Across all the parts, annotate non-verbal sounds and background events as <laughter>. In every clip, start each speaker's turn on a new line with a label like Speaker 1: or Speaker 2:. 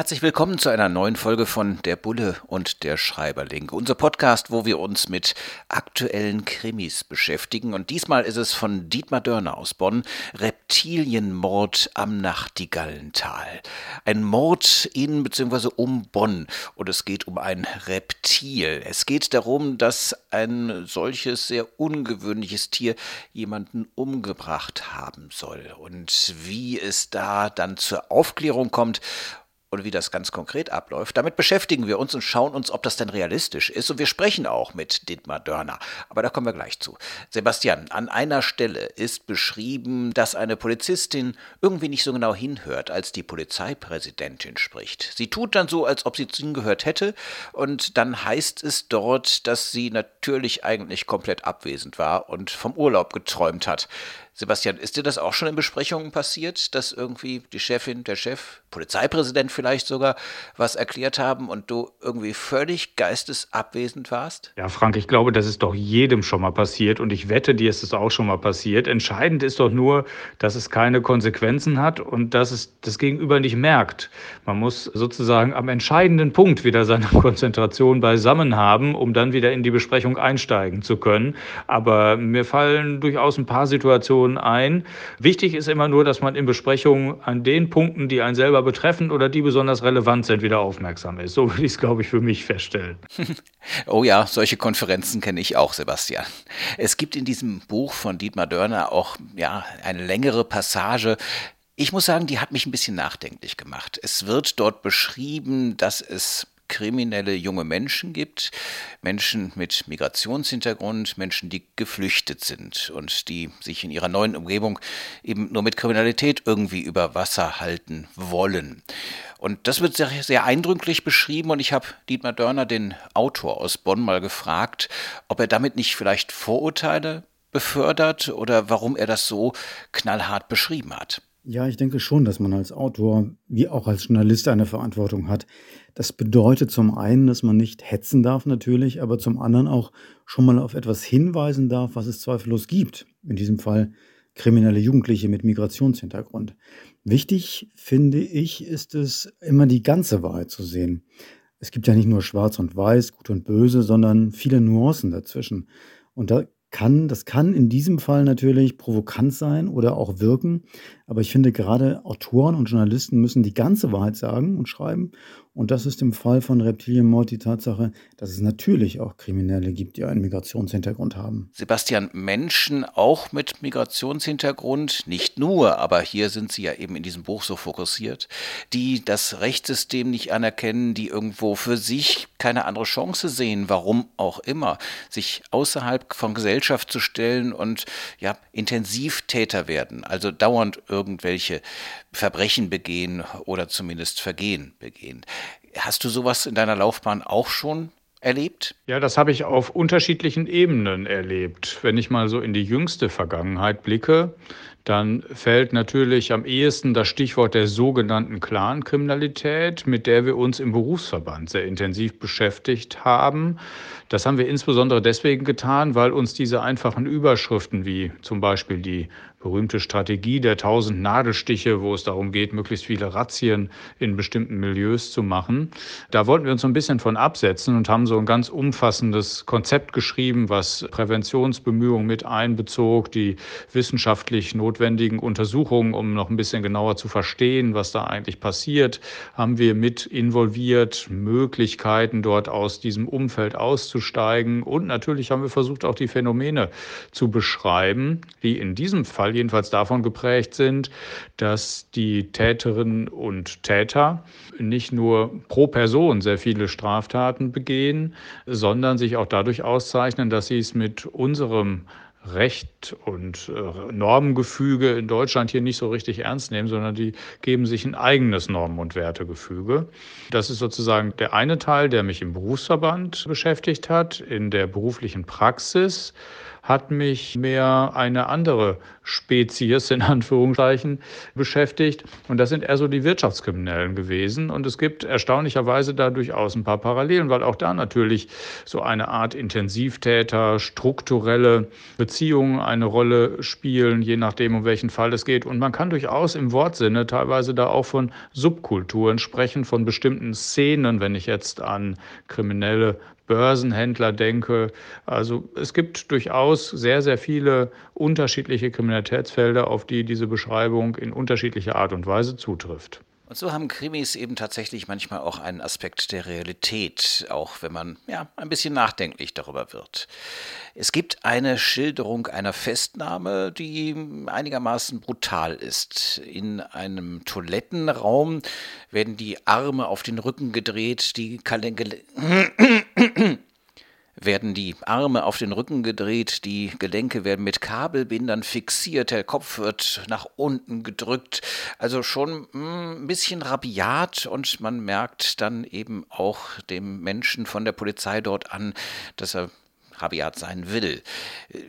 Speaker 1: Herzlich willkommen zu einer neuen Folge von Der Bulle und der Schreiberling. Unser Podcast, wo wir uns mit aktuellen Krimis beschäftigen. Und diesmal ist es von Dietmar Dörner aus Bonn, Reptilienmord am Nachtigallental. Ein Mord in bzw. um Bonn. Und es geht um ein Reptil. Es geht darum, dass ein solches sehr ungewöhnliches Tier jemanden umgebracht haben soll. Und wie es da dann zur Aufklärung kommt und wie das ganz konkret abläuft, damit beschäftigen wir uns und schauen uns, ob das denn realistisch ist. Und wir sprechen auch mit Dietmar Dörner. Aber da kommen wir gleich zu. Sebastian, an einer Stelle ist beschrieben, dass eine Polizistin irgendwie nicht so genau hinhört, als die Polizeipräsidentin spricht. Sie tut dann so, als ob sie hingehört hätte. Und dann heißt es dort, dass sie natürlich eigentlich komplett abwesend war und vom Urlaub geträumt hat. Sebastian, ist dir das auch schon in Besprechungen passiert, dass irgendwie die Chefin, der Chef, Polizeipräsident vielleicht sogar was erklärt haben und du irgendwie völlig geistesabwesend warst?
Speaker 2: Ja, Frank, ich glaube, das ist doch jedem schon mal passiert und ich wette, dir ist es auch schon mal passiert. Entscheidend ist doch nur, dass es keine Konsequenzen hat und dass es das Gegenüber nicht merkt. Man muss sozusagen am entscheidenden Punkt wieder seine <laughs> Konzentration beisammen haben, um dann wieder in die Besprechung einsteigen zu können. Aber mir fallen durchaus ein paar Situationen Diskussionen ein. Wichtig ist immer nur, dass man in Besprechungen an den Punkten, die einen selber betreffen oder die besonders relevant sind, wieder aufmerksam ist. So würde ich es, glaube ich, für mich feststellen. <laughs>
Speaker 1: oh ja, solche Konferenzen kenne ich auch, Sebastian. Es gibt in diesem Buch von Dietmar Dörner auch ja, eine längere Passage, ich muss sagen, die hat mich ein bisschen nachdenklich gemacht. Es wird dort beschrieben, dass es kriminelle junge Menschen gibt, Menschen mit Migrationshintergrund, Menschen, die geflüchtet sind und die sich in ihrer neuen Umgebung eben nur mit Kriminalität irgendwie über Wasser halten wollen. Und das wird sehr, sehr eindrücklich beschrieben und ich habe Dietmar Dörner, den Autor aus Bonn, mal gefragt, ob er damit nicht vielleicht Vorurteile befördert oder warum er das so knallhart beschrieben hat.
Speaker 3: Ja, ich denke schon, dass man als Autor wie auch als Journalist eine Verantwortung hat. Das bedeutet zum einen, dass man nicht hetzen darf natürlich, aber zum anderen auch schon mal auf etwas hinweisen darf, was es zweifellos gibt. In diesem Fall kriminelle Jugendliche mit Migrationshintergrund. Wichtig, finde ich, ist es, immer die ganze Wahrheit zu sehen. Es gibt ja nicht nur schwarz und weiß, gut und böse, sondern viele Nuancen dazwischen. Und da kann, das kann in diesem Fall natürlich provokant sein oder auch wirken. Aber ich finde, gerade Autoren und Journalisten müssen die ganze Wahrheit sagen und schreiben. Und das ist im Fall von Reptilienmord die Tatsache, dass es natürlich auch Kriminelle gibt, die einen Migrationshintergrund haben.
Speaker 1: Sebastian, Menschen auch mit Migrationshintergrund, nicht nur, aber hier sind sie ja eben in diesem Buch so fokussiert, die das Rechtssystem nicht anerkennen, die irgendwo für sich keine andere Chance sehen, warum auch immer, sich außerhalb von Gesellschaft zu stellen und ja, Intensivtäter werden, also dauernd irgendwelche Verbrechen begehen oder zumindest Vergehen begehen. Hast du sowas in deiner Laufbahn auch schon erlebt?
Speaker 2: Ja, das habe ich auf unterschiedlichen Ebenen erlebt. Wenn ich mal so in die jüngste Vergangenheit blicke, dann fällt natürlich am ehesten das Stichwort der sogenannten Clankriminalität, mit der wir uns im Berufsverband sehr intensiv beschäftigt haben. Das haben wir insbesondere deswegen getan, weil uns diese einfachen Überschriften wie zum Beispiel die berühmte Strategie der tausend Nadelstiche, wo es darum geht, möglichst viele Razzien in bestimmten Milieus zu machen. Da wollten wir uns so ein bisschen von absetzen und haben so ein ganz umfassendes Konzept geschrieben, was Präventionsbemühungen mit einbezog, die wissenschaftlich notwendigen Untersuchungen, um noch ein bisschen genauer zu verstehen, was da eigentlich passiert, haben wir mit involviert, Möglichkeiten dort aus diesem Umfeld auszusteigen. Und natürlich haben wir versucht, auch die Phänomene zu beschreiben, die in diesem Fall Fall jedenfalls davon geprägt sind, dass die Täterinnen und Täter nicht nur pro Person sehr viele Straftaten begehen, sondern sich auch dadurch auszeichnen, dass sie es mit unserem Recht und äh, Normengefüge in Deutschland hier nicht so richtig ernst nehmen, sondern die geben sich ein eigenes Normen- und Wertegefüge. Das ist sozusagen der eine Teil, der mich im Berufsverband beschäftigt hat. In der beruflichen Praxis hat mich mehr eine andere Spezies in Anführungszeichen beschäftigt. Und das sind eher so die Wirtschaftskriminellen gewesen. Und es gibt erstaunlicherweise da durchaus ein paar Parallelen, weil auch da natürlich so eine Art Intensivtäter, strukturelle Beziehungen eine Rolle spielen, je nachdem, um welchen Fall es geht. Und man kann durchaus im Wortsinne teilweise da auch von Subkulturen sprechen, von bestimmten Szenen, wenn ich jetzt an kriminelle Börsenhändler denke. Also es gibt durchaus sehr, sehr viele unterschiedliche Kriminalitätsfelder, auf die diese Beschreibung in unterschiedlicher Art und Weise zutrifft.
Speaker 1: Und so haben Krimis eben tatsächlich manchmal auch einen Aspekt der Realität, auch wenn man ja ein bisschen nachdenklich darüber wird. Es gibt eine Schilderung einer Festnahme, die einigermaßen brutal ist. In einem Toilettenraum werden die Arme auf den Rücken gedreht, die Kalenke werden die Arme auf den Rücken gedreht, die Gelenke werden mit Kabelbindern fixiert, der Kopf wird nach unten gedrückt. Also schon hm, ein bisschen rabiat und man merkt dann eben auch dem Menschen von der Polizei dort an, dass er rabiat sein will.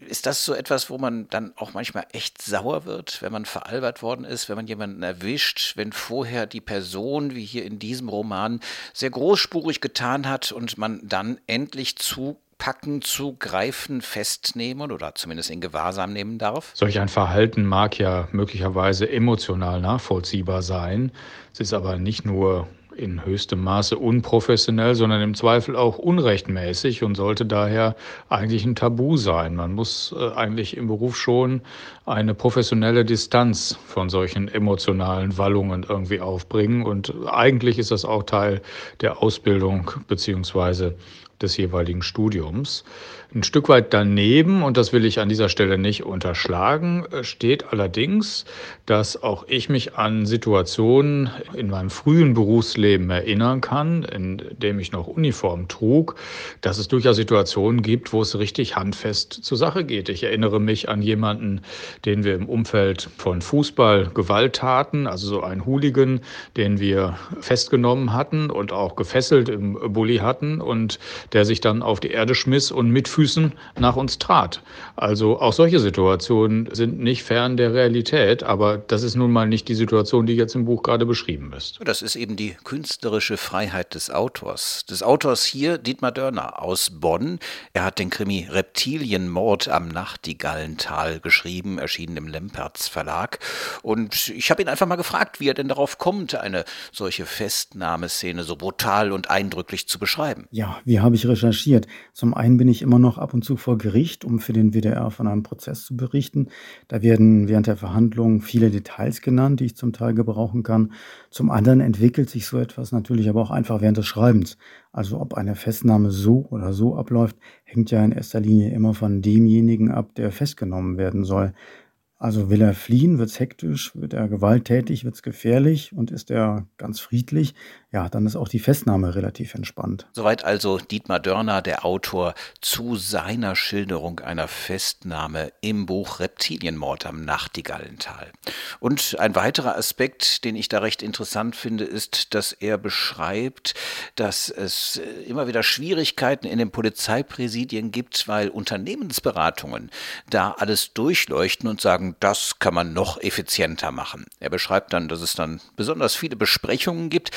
Speaker 1: Ist das so etwas, wo man dann auch manchmal echt sauer wird, wenn man veralbert worden ist, wenn man jemanden erwischt, wenn vorher die Person, wie hier in diesem Roman, sehr großspurig getan hat und man dann endlich zu packen, zu greifen, festnehmen oder zumindest in Gewahrsam nehmen darf?
Speaker 2: Solch ein Verhalten mag ja möglicherweise emotional nachvollziehbar sein. Es ist aber nicht nur in höchstem Maße unprofessionell, sondern im Zweifel auch unrechtmäßig und sollte daher eigentlich ein Tabu sein. Man muss äh, eigentlich im Beruf schon eine professionelle Distanz von solchen emotionalen Wallungen irgendwie aufbringen. Und eigentlich ist das auch Teil der Ausbildung beziehungsweise des jeweiligen Studiums. Ein Stück weit daneben, und das will ich an dieser Stelle nicht unterschlagen, äh, steht allerdings, dass auch ich mich an Situationen in meinem frühen Berufsleben erinnern kann, in dem ich noch Uniform trug, dass es durchaus Situationen gibt, wo es richtig handfest zur Sache geht. Ich erinnere mich an jemanden, den wir im Umfeld von Fußball Gewalttaten, also so ein Hooligan, den wir festgenommen hatten und auch gefesselt im Bulli hatten und der sich dann auf die Erde schmiss und mit Füßen nach uns trat. Also auch solche Situationen sind nicht fern der Realität, aber das ist nun mal nicht die Situation, die jetzt im Buch gerade beschrieben ist.
Speaker 1: Das ist eben die künstlerische Freiheit des Autors. Des Autors hier Dietmar Dörner aus Bonn. Er hat den Krimi Reptilienmord am Nachtigallental geschrieben, erschienen im Lempertz Verlag. Und ich habe ihn einfach mal gefragt, wie er denn darauf kommt, eine solche Festnahmeszene so brutal und eindrücklich zu beschreiben.
Speaker 3: Ja, wie habe ich recherchiert? Zum einen bin ich immer noch ab und zu vor Gericht, um für den WDR von einem Prozess zu berichten. Da werden während der Verhandlungen viele Details genannt, die ich zum Teil gebrauchen kann. Zum anderen entwickelt sich so etwas natürlich aber auch einfach während des Schreibens. Also ob eine Festnahme so oder so abläuft, hängt ja in erster Linie immer von demjenigen ab, der festgenommen werden soll. Also will er fliehen, wird es hektisch, wird er gewalttätig, wird es gefährlich und ist er ganz friedlich, ja, dann ist auch die Festnahme relativ entspannt.
Speaker 1: Soweit also Dietmar Dörner, der Autor, zu seiner Schilderung einer Festnahme im Buch Reptilienmord am Nachtigallental. Und ein weiterer Aspekt, den ich da recht interessant finde, ist, dass er beschreibt, dass es immer wieder Schwierigkeiten in den Polizeipräsidien gibt, weil Unternehmensberatungen da alles durchleuchten und sagen, das kann man noch effizienter machen. Er beschreibt dann, dass es dann besonders viele Besprechungen gibt.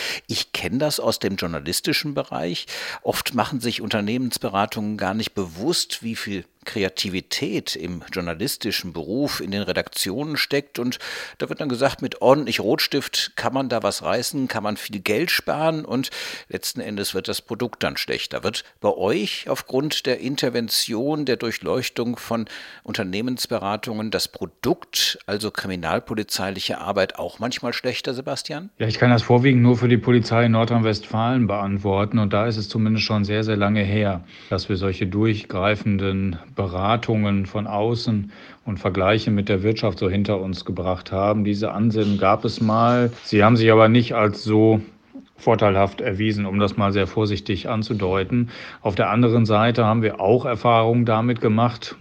Speaker 1: Ich kenne das aus dem journalistischen Bereich. Oft machen sich Unternehmensberatungen gar nicht bewusst, wie viel Kreativität im journalistischen Beruf in den Redaktionen steckt. Und da wird dann gesagt, mit ordentlich Rotstift kann man da was reißen, kann man viel Geld sparen und letzten Endes wird das Produkt dann schlechter. Wird bei euch aufgrund der Intervention, der Durchleuchtung von Unternehmensberatungen das Produkt, also kriminalpolizeiliche Arbeit, auch manchmal schlechter, Sebastian?
Speaker 2: Ja, ich kann das vorwiegend nur für die Polizei in Nordrhein-Westfalen beantworten. Und da ist es zumindest schon sehr, sehr lange her, dass wir solche durchgreifenden Beratungen von außen und Vergleiche mit der Wirtschaft so hinter uns gebracht haben. Diese Ansinnen gab es mal. Sie haben sich aber nicht als so vorteilhaft erwiesen, um das mal sehr vorsichtig anzudeuten. Auf der anderen Seite haben wir auch Erfahrungen damit gemacht,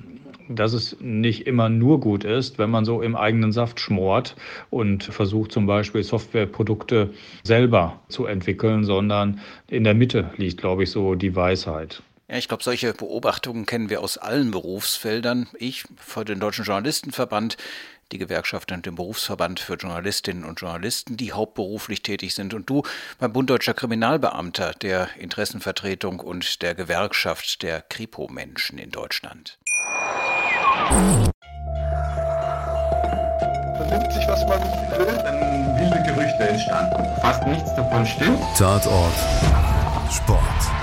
Speaker 2: dass es nicht immer nur gut ist, wenn man so im eigenen Saft schmort und versucht zum Beispiel Softwareprodukte selber zu entwickeln, sondern in der Mitte liegt, glaube ich, so die Weisheit.
Speaker 1: Ja, ich glaube, solche Beobachtungen kennen wir aus allen Berufsfeldern. Ich für den Deutschen Journalistenverband, die Gewerkschaft und den Berufsverband für Journalistinnen und Journalisten, die hauptberuflich tätig sind, und du beim Bund Deutscher Kriminalbeamter, der Interessenvertretung und der Gewerkschaft der Kripo-Menschen in Deutschland.
Speaker 4: Vernimmt sich, was man will, dann wilde Gerüchte entstanden. Fast nichts davon stimmt.
Speaker 5: Tatort Sport.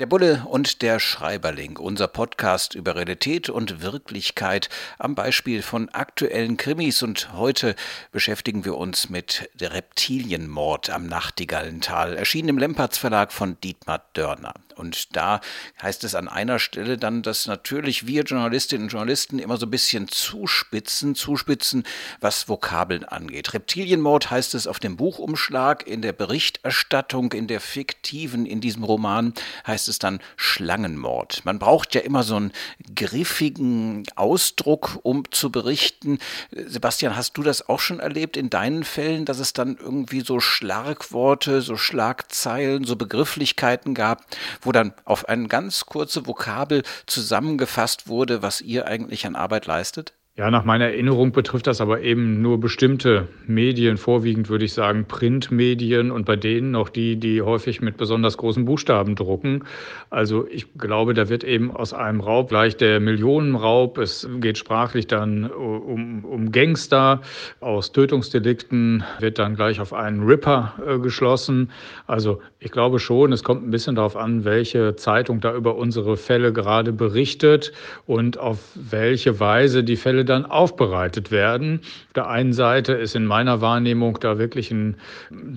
Speaker 1: Der Bulle und der Schreiberling, unser Podcast über Realität und Wirklichkeit am Beispiel von aktuellen Krimis. Und heute beschäftigen wir uns mit der Reptilienmord am Nachtigallental, erschienen im Lempertz Verlag von Dietmar Dörner. Und da heißt es an einer Stelle dann, dass natürlich wir Journalistinnen und Journalisten immer so ein bisschen zuspitzen, zuspitzen, was Vokabeln angeht. Reptilienmord heißt es auf dem Buchumschlag, in der Berichterstattung, in der fiktiven, in diesem Roman heißt es dann Schlangenmord. Man braucht ja immer so einen griffigen Ausdruck, um zu berichten. Sebastian, hast du das auch schon erlebt in deinen Fällen, dass es dann irgendwie so Schlagworte, so Schlagzeilen, so Begrifflichkeiten gab, wo dann auf eine ganz kurze Vokabel zusammengefasst wurde, was ihr eigentlich an Arbeit leistet?
Speaker 2: Ja, nach meiner Erinnerung betrifft das aber eben nur bestimmte Medien, vorwiegend würde ich sagen Printmedien und bei denen noch die, die häufig mit besonders großen Buchstaben drucken. Also ich glaube, da wird eben aus einem Raub gleich der Millionenraub. Es geht sprachlich dann um, um Gangster. Aus Tötungsdelikten wird dann gleich auf einen Ripper äh, geschlossen. Also ich glaube schon, es kommt ein bisschen darauf an, welche Zeitung da über unsere Fälle gerade berichtet und auf welche Weise die Fälle dann aufbereitet werden. Auf der einen Seite ist in meiner Wahrnehmung da wirklich ein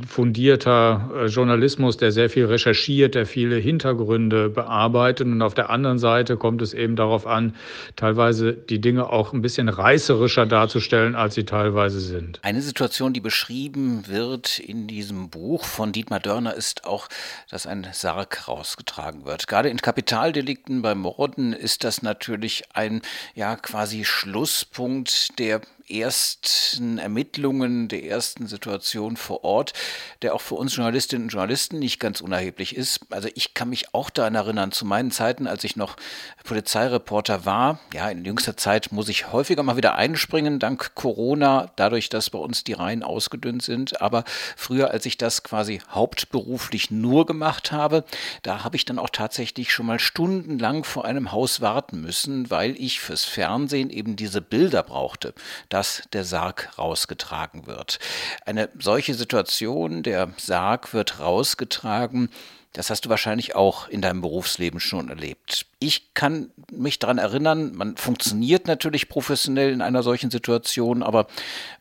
Speaker 2: fundierter äh, Journalismus, der sehr viel recherchiert, der viele Hintergründe bearbeitet. Und auf der anderen Seite kommt es eben darauf an, teilweise die Dinge auch ein bisschen reißerischer darzustellen, als sie teilweise sind.
Speaker 1: Eine Situation, die beschrieben wird in diesem Buch von Dietmar Dörner, ist auch, dass ein Sarg rausgetragen wird. Gerade in Kapitaldelikten bei Morden ist das natürlich ein ja quasi Schluss Schlusspunkt der ersten Ermittlungen, der ersten Situation vor Ort, der auch für uns Journalistinnen und Journalisten nicht ganz unerheblich ist. Also ich kann mich auch daran erinnern, zu meinen Zeiten, als ich noch Polizeireporter war, ja, in jüngster Zeit muss ich häufiger mal wieder einspringen, dank Corona, dadurch, dass bei uns die Reihen ausgedünnt sind. Aber früher, als ich das quasi hauptberuflich nur gemacht habe, da habe ich dann auch tatsächlich schon mal stundenlang vor einem Haus warten müssen, weil ich fürs Fernsehen eben diese Bilder brauchte. Da dass der Sarg rausgetragen wird. Eine solche Situation, der Sarg wird rausgetragen, das hast du wahrscheinlich auch in deinem Berufsleben schon erlebt. Ich kann mich daran erinnern, man funktioniert natürlich professionell in einer solchen Situation, aber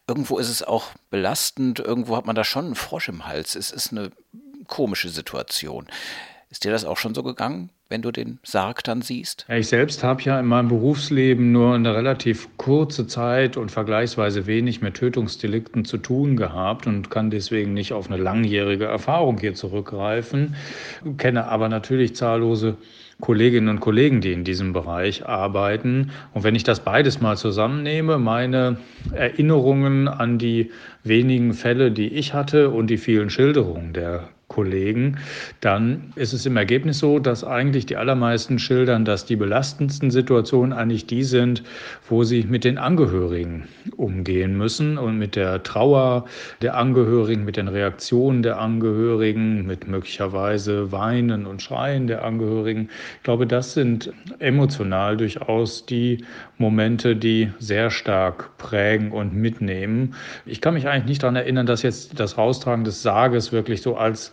Speaker 1: irgendwo ist es auch belastend, irgendwo hat man da schon einen Frosch im Hals. Es ist eine komische Situation. Ist dir das auch schon so gegangen? Wenn du den Sarg dann siehst?
Speaker 2: Ich selbst habe ja in meinem Berufsleben nur eine relativ kurze Zeit und vergleichsweise wenig mit Tötungsdelikten zu tun gehabt und kann deswegen nicht auf eine langjährige Erfahrung hier zurückgreifen, kenne aber natürlich zahllose Kolleginnen und Kollegen, die in diesem Bereich arbeiten. Und wenn ich das beides mal zusammennehme, meine Erinnerungen an die wenigen Fälle, die ich hatte und die vielen Schilderungen der Kollegen, dann ist es im Ergebnis so, dass eigentlich die allermeisten schildern, dass die belastendsten Situationen eigentlich die sind, wo sie mit den Angehörigen umgehen müssen und mit der Trauer der Angehörigen, mit den Reaktionen der Angehörigen, mit möglicherweise Weinen und Schreien der Angehörigen. Ich glaube, das sind emotional durchaus die Momente, die sehr stark prägen und mitnehmen. Ich kann mich eigentlich nicht daran erinnern, dass jetzt das Raustragen des Sarges wirklich so als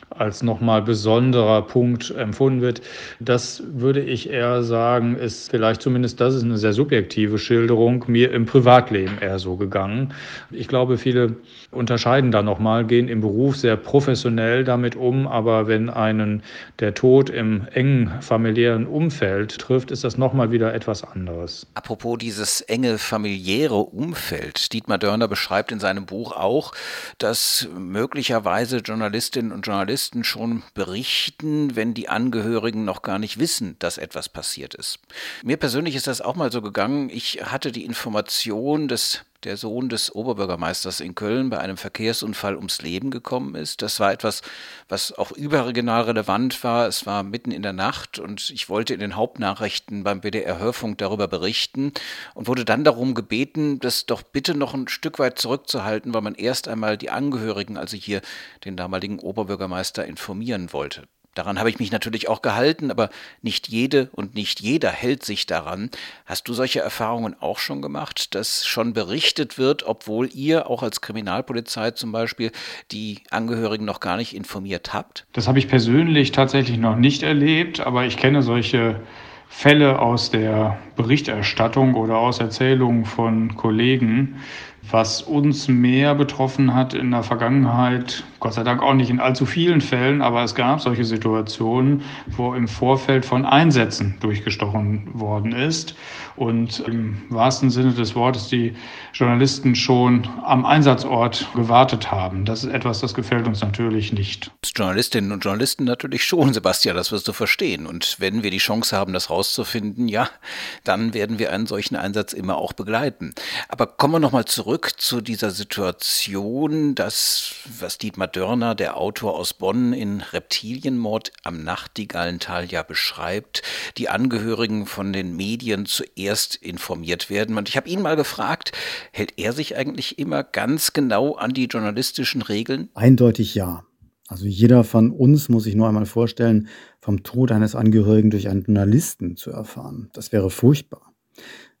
Speaker 2: als nochmal besonderer Punkt empfunden wird. Das würde ich eher sagen, ist vielleicht zumindest, das ist eine sehr subjektive Schilderung, mir im Privatleben eher so gegangen. Ich glaube, viele unterscheiden da nochmal, gehen im Beruf sehr professionell damit um, aber wenn einen der Tod im engen familiären Umfeld trifft, ist das nochmal wieder etwas anderes.
Speaker 1: Apropos dieses enge familiäre Umfeld, Dietmar Dörner beschreibt in seinem Buch auch, dass möglicherweise Journalistinnen und Journalisten Journalisten schon berichten, wenn die Angehörigen noch gar nicht wissen, dass etwas passiert ist. Mir persönlich ist das auch mal so gegangen. Ich hatte die Information, dass der Sohn des Oberbürgermeisters in Köln bei einem Verkehrsunfall ums Leben gekommen ist. Das war etwas, was auch überregional relevant war. Es war mitten in der Nacht und ich wollte in den Hauptnachrichten beim BDR Hörfunk darüber berichten und wurde dann darum gebeten, das doch bitte noch ein Stück weit zurückzuhalten, weil man erst einmal die Angehörigen, also hier den damaligen Oberbürgermeister, informieren wollte. Daran habe ich mich natürlich auch gehalten, aber nicht jede und nicht jeder hält sich daran. Hast du solche Erfahrungen auch schon gemacht, dass schon berichtet wird, obwohl ihr auch als Kriminalpolizei zum Beispiel die Angehörigen noch gar nicht informiert habt?
Speaker 2: Das habe ich persönlich tatsächlich noch nicht erlebt, aber ich kenne solche Fälle aus der Berichterstattung oder aus Erzählungen von Kollegen. Was uns mehr betroffen hat in der Vergangenheit, Gott sei Dank auch nicht in allzu vielen Fällen, aber es gab solche Situationen, wo im Vorfeld von Einsätzen durchgestochen worden ist und im wahrsten Sinne des Wortes die Journalisten schon am Einsatzort gewartet haben. Das ist etwas, das gefällt uns natürlich nicht.
Speaker 1: Journalistinnen und Journalisten natürlich schon, Sebastian, das wirst du verstehen. Und wenn wir die Chance haben, das rauszufinden, ja, dann werden wir einen solchen Einsatz immer auch begleiten. Aber kommen wir nochmal zurück zu dieser Situation, dass, was Dietmar Dörner, der Autor aus Bonn, in Reptilienmord am Nachtigallental ja beschreibt, die Angehörigen von den Medien zuerst informiert werden. Und ich habe ihn mal gefragt, hält er sich eigentlich immer ganz genau an die journalistischen Regeln?
Speaker 3: Eindeutig ja. Also jeder von uns muss sich nur einmal vorstellen, vom Tod eines Angehörigen durch einen Journalisten zu erfahren. Das wäre furchtbar.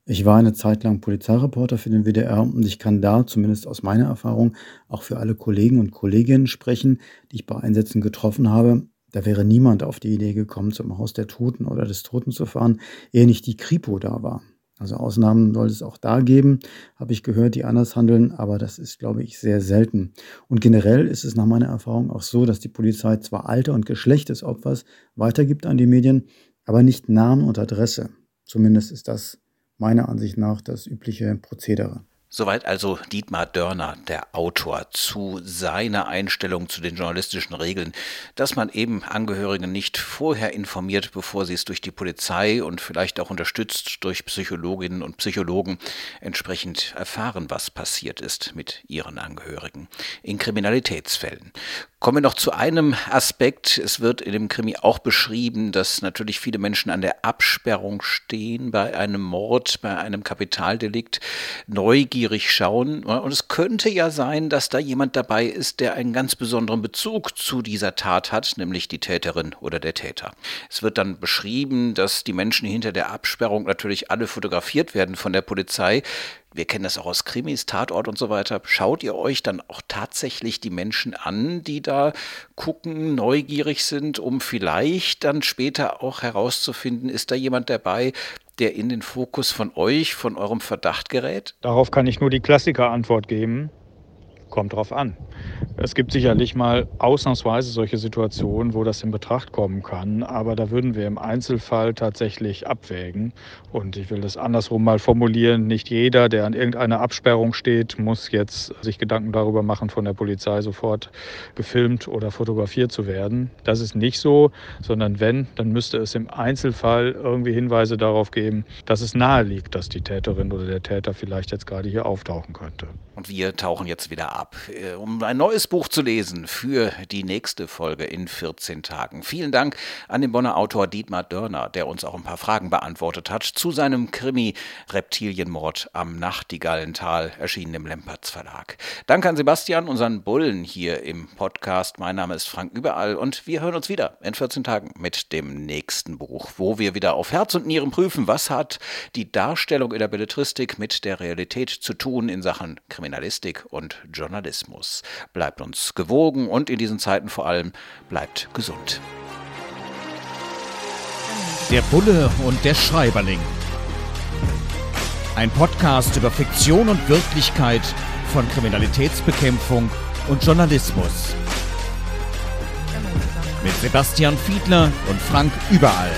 Speaker 3: Ich war eine Zeit lang Polizeireporter für den WDR und ich kann da zumindest aus meiner Erfahrung auch für alle Kollegen und Kolleginnen sprechen, die ich bei Einsätzen getroffen habe. Da wäre niemand auf die Idee gekommen, zum Haus der Toten oder des Toten zu fahren, ehe nicht die Kripo da war. Also Ausnahmen soll es auch da geben, habe ich gehört, die anders handeln, aber das ist, glaube ich, sehr selten. Und generell ist es nach meiner Erfahrung auch so, dass die Polizei zwar Alter und Geschlecht des Opfers weitergibt an die Medien, aber nicht Namen und Adresse. Zumindest ist das meiner Ansicht nach das übliche Prozedere.
Speaker 1: Soweit also Dietmar Dörner, der Autor, zu seiner Einstellung zu den journalistischen Regeln, dass man eben Angehörige nicht vorher informiert, bevor sie es durch die Polizei und vielleicht auch unterstützt durch Psychologinnen und Psychologen entsprechend erfahren, was passiert ist mit ihren Angehörigen in Kriminalitätsfällen. Kommen wir noch zu einem Aspekt. Es wird in dem Krimi auch beschrieben, dass natürlich viele Menschen an der Absperrung stehen bei einem Mord, bei einem Kapitaldelikt, neugierig schauen. Und es könnte ja sein, dass da jemand dabei ist, der einen ganz besonderen Bezug zu dieser Tat hat, nämlich die Täterin oder der Täter. Es wird dann beschrieben, dass die Menschen hinter der Absperrung natürlich alle fotografiert werden von der Polizei wir kennen das auch aus Krimis, Tatort und so weiter. Schaut ihr euch dann auch tatsächlich die Menschen an, die da gucken, neugierig sind, um vielleicht dann später auch herauszufinden, ist da jemand dabei, der in den Fokus von euch, von eurem Verdacht gerät?
Speaker 2: Darauf kann ich nur die Klassiker-Antwort geben. Kommt drauf an. Es gibt sicherlich mal ausnahmsweise solche Situationen, wo das in Betracht kommen kann, aber da würden wir im Einzelfall tatsächlich abwägen. Und ich will das andersrum mal formulieren. Nicht jeder, der an irgendeiner Absperrung steht, muss jetzt sich Gedanken darüber machen, von der Polizei sofort gefilmt oder fotografiert zu werden. Das ist nicht so, sondern wenn, dann müsste es im Einzelfall irgendwie Hinweise darauf geben, dass es nahe liegt, dass die Täterin oder der Täter vielleicht jetzt gerade hier auftauchen könnte.
Speaker 1: Und wir tauchen jetzt wieder ab, äh, um ein neues Buch zu lesen für die nächste Folge in 14 Tagen. Vielen Dank an den Bonner Autor Dietmar Dörner, der uns auch ein paar Fragen beantwortet hat zu seinem Krimi Reptilienmord am Nachtigallental, erschienen im Lempertz Verlag. Danke an Sebastian, unseren Bullen hier im Podcast. Mein Name ist Frank Überall und wir hören uns wieder in 14 Tagen mit dem nächsten Buch, wo wir wieder auf Herz und Nieren prüfen, was hat die Darstellung in der Belletristik mit der Realität zu tun in Sachen
Speaker 6: Kriminalistik und Journalismus. Bleibt uns gewogen und in diesen Zeiten vor allem bleibt gesund.
Speaker 1: Der Bulle und der Schreiberling. Ein Podcast über Fiktion und Wirklichkeit von Kriminalitätsbekämpfung und Journalismus. Mit Sebastian Fiedler und Frank Überall.